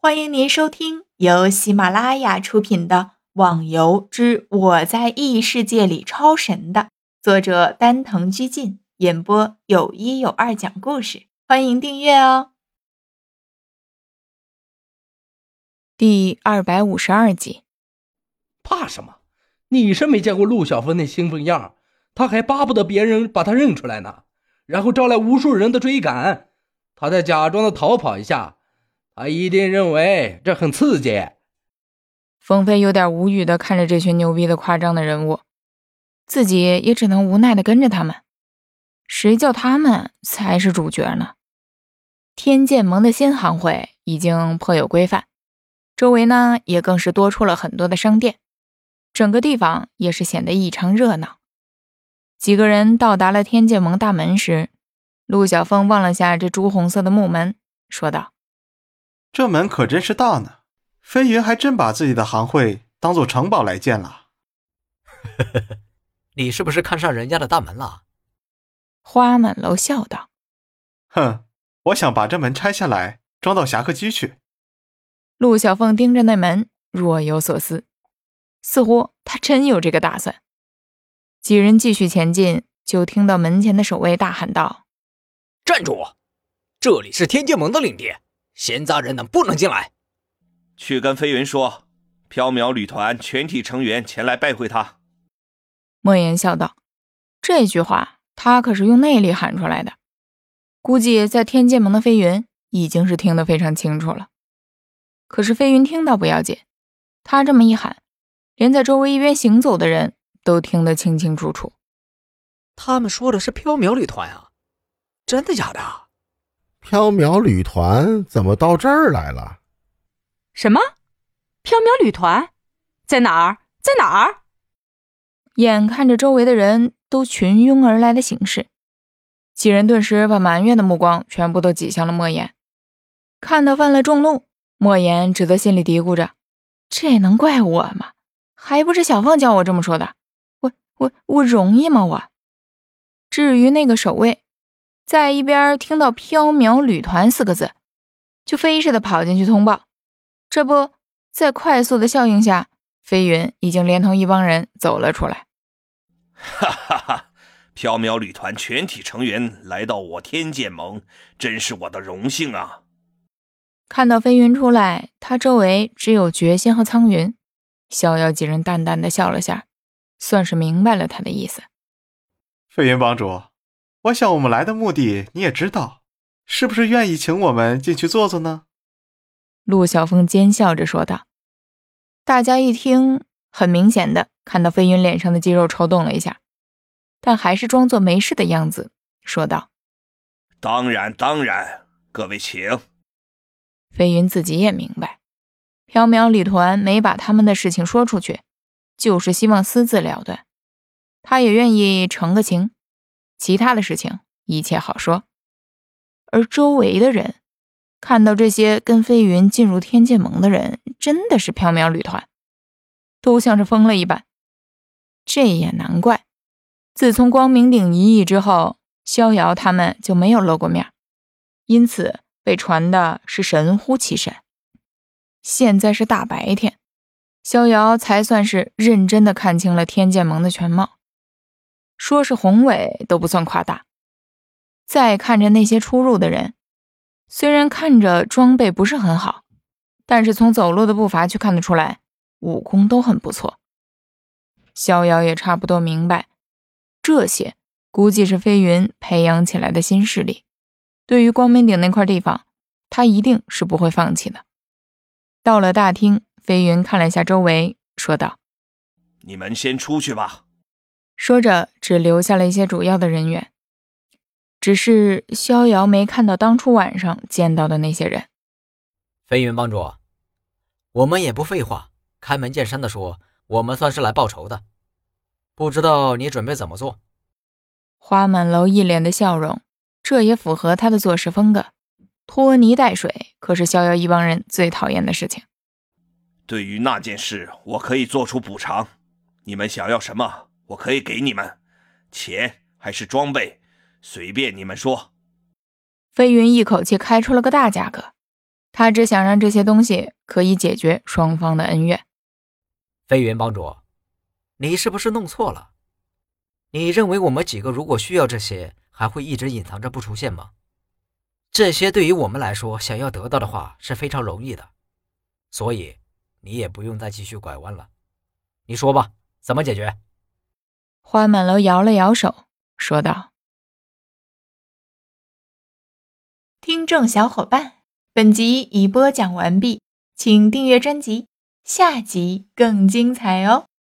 欢迎您收听由喜马拉雅出品的《网游之我在异世界里超神》的作者丹藤居进演播，有一有二讲故事。欢迎订阅哦。第二百五十二集，怕什么？你是没见过陆小凤那兴奋样，他还巴不得别人把他认出来呢，然后招来无数人的追赶。他再假装的逃跑一下。他一定认为这很刺激。风飞有点无语的看着这群牛逼的夸张的人物，自己也只能无奈的跟着他们。谁叫他们才是主角呢？天剑盟的新行会已经颇有规范，周围呢也更是多出了很多的商店，整个地方也是显得异常热闹。几个人到达了天剑盟大门时，陆小凤望了下这朱红色的木门，说道。这门可真是大呢，飞云还真把自己的行会当做城堡来建了。你是不是看上人家的大门了？花满楼笑道：“哼，我想把这门拆下来装到侠客居去。”陆小凤盯着那门，若有所思，似乎他真有这个打算。几人继续前进，就听到门前的守卫大喊道：“站住！这里是天剑盟的领地。”闲杂人等不能进来。去跟飞云说，缥缈旅团全体成员前来拜会他。莫言笑道：“这句话他可是用内力喊出来的，估计在天剑盟的飞云已经是听得非常清楚了。可是飞云听到不要紧，他这么一喊，连在周围一边行走的人都听得清清楚楚。他们说的是缥缈旅团啊？真的假的？”缥缈旅团怎么到这儿来了？什么？缥缈旅团在哪儿？在哪儿？眼看着周围的人都群拥而来的形势，几人顿时把埋怨的目光全部都挤向了莫言。看到犯了众怒，莫言只得心里嘀咕着：“这能怪我吗？还不是小凤教我这么说的。我我我容易吗？我。至于那个守卫。”在一边听到“缥缈旅团”四个字，就飞似的跑进去通报。这不在快速的效应下，飞云已经连同一帮人走了出来。哈哈哈！缥缈旅团全体成员来到我天剑盟，真是我的荣幸啊！看到飞云出来，他周围只有绝心和苍云。逍遥几人淡淡的笑了下，算是明白了他的意思。飞云帮主。我想我们来的目的你也知道，是不是愿意请我们进去坐坐呢？陆小凤奸笑着说道。大家一听，很明显的看到飞云脸上的肌肉抽动了一下，但还是装作没事的样子，说道：“当然，当然，各位请。”飞云自己也明白，缥缈旅团没把他们的事情说出去，就是希望私自了断，他也愿意成个情。其他的事情一切好说，而周围的人看到这些跟飞云进入天剑盟的人真的是缥缈旅团，都像是疯了一般。这也难怪，自从光明顶一役之后，逍遥他们就没有露过面，因此被传的是神乎其神。现在是大白天，逍遥才算是认真的看清了天剑盟的全貌。说是宏伟都不算夸大。再看着那些出入的人，虽然看着装备不是很好，但是从走路的步伐去看得出来，武功都很不错。逍遥也差不多明白，这些估计是飞云培养起来的新势力。对于光明顶那块地方，他一定是不会放弃的。到了大厅，飞云看了一下周围，说道：“你们先出去吧。”说着，只留下了一些主要的人员。只是逍遥没看到当初晚上见到的那些人。飞云帮主，我们也不废话，开门见山的说，我们算是来报仇的。不知道你准备怎么做？花满楼一脸的笑容，这也符合他的做事风格。拖泥带水可是逍遥一帮人最讨厌的事情。对于那件事，我可以做出补偿。你们想要什么？我可以给你们钱还是装备，随便你们说。飞云一口气开出了个大价格，他只想让这些东西可以解决双方的恩怨。飞云帮主，你是不是弄错了？你认为我们几个如果需要这些，还会一直隐藏着不出现吗？这些对于我们来说，想要得到的话是非常容易的，所以你也不用再继续拐弯了。你说吧，怎么解决？花满楼摇了摇手，说道：“听众小伙伴，本集已播讲完毕，请订阅专辑，下集更精彩哦。”